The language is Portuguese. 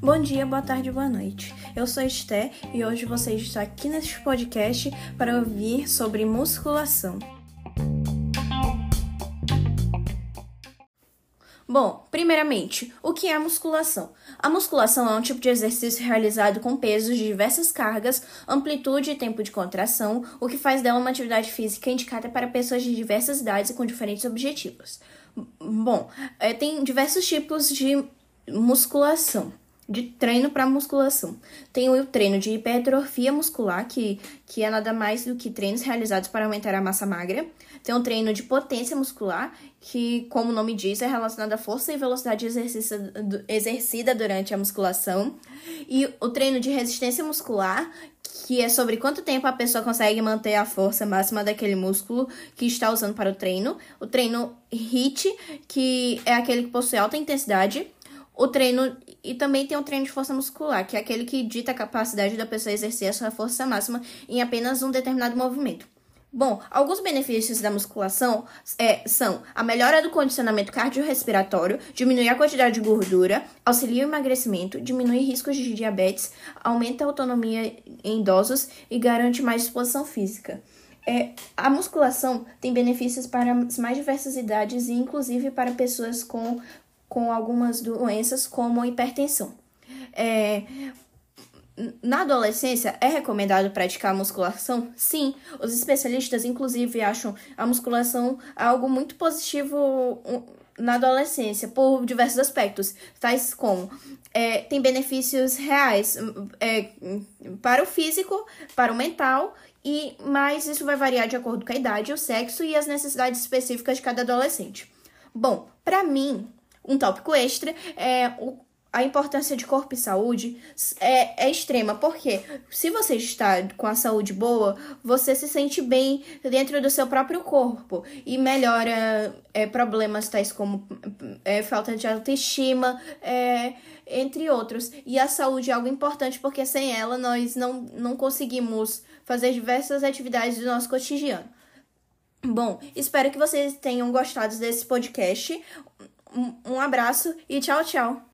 Bom dia, boa tarde, boa noite. Eu sou Esté e hoje você está aqui neste podcast para ouvir sobre musculação. Bom, primeiramente, o que é a musculação? A musculação é um tipo de exercício realizado com pesos de diversas cargas, amplitude e tempo de contração, o que faz dela uma atividade física indicada para pessoas de diversas idades e com diferentes objetivos. Bom, é, tem diversos tipos de musculação de treino para musculação. Tem o treino de hipertrofia muscular, que, que é nada mais do que treinos realizados para aumentar a massa magra. Tem o treino de potência muscular, que, como o nome diz, é relacionado à força e velocidade exercida durante a musculação. E o treino de resistência muscular, que é sobre quanto tempo a pessoa consegue manter a força máxima daquele músculo que está usando para o treino. O treino HIIT, que é aquele que possui alta intensidade o treino e também tem o treino de força muscular, que é aquele que dita a capacidade da pessoa exercer a sua força máxima em apenas um determinado movimento. Bom, alguns benefícios da musculação é, são a melhora do condicionamento cardiorrespiratório, diminuir a quantidade de gordura, auxilia o emagrecimento, diminui riscos de diabetes, aumenta a autonomia em idosos e garante mais disposição física. É, a musculação tem benefícios para as mais diversas idades e inclusive para pessoas com com algumas doenças como hipertensão. É, na adolescência, é recomendado praticar musculação? Sim, os especialistas, inclusive, acham a musculação algo muito positivo na adolescência, por diversos aspectos, tais como é, tem benefícios reais é, para o físico, para o mental, e mas isso vai variar de acordo com a idade, o sexo e as necessidades específicas de cada adolescente. Bom, para mim, um tópico extra é o a importância de corpo e saúde é, é extrema, porque se você está com a saúde boa, você se sente bem dentro do seu próprio corpo e melhora é, problemas tais como é, falta de autoestima, é, entre outros. E a saúde é algo importante porque sem ela nós não, não conseguimos fazer diversas atividades do nosso cotidiano. Bom, espero que vocês tenham gostado desse podcast. Um, um abraço e tchau, tchau.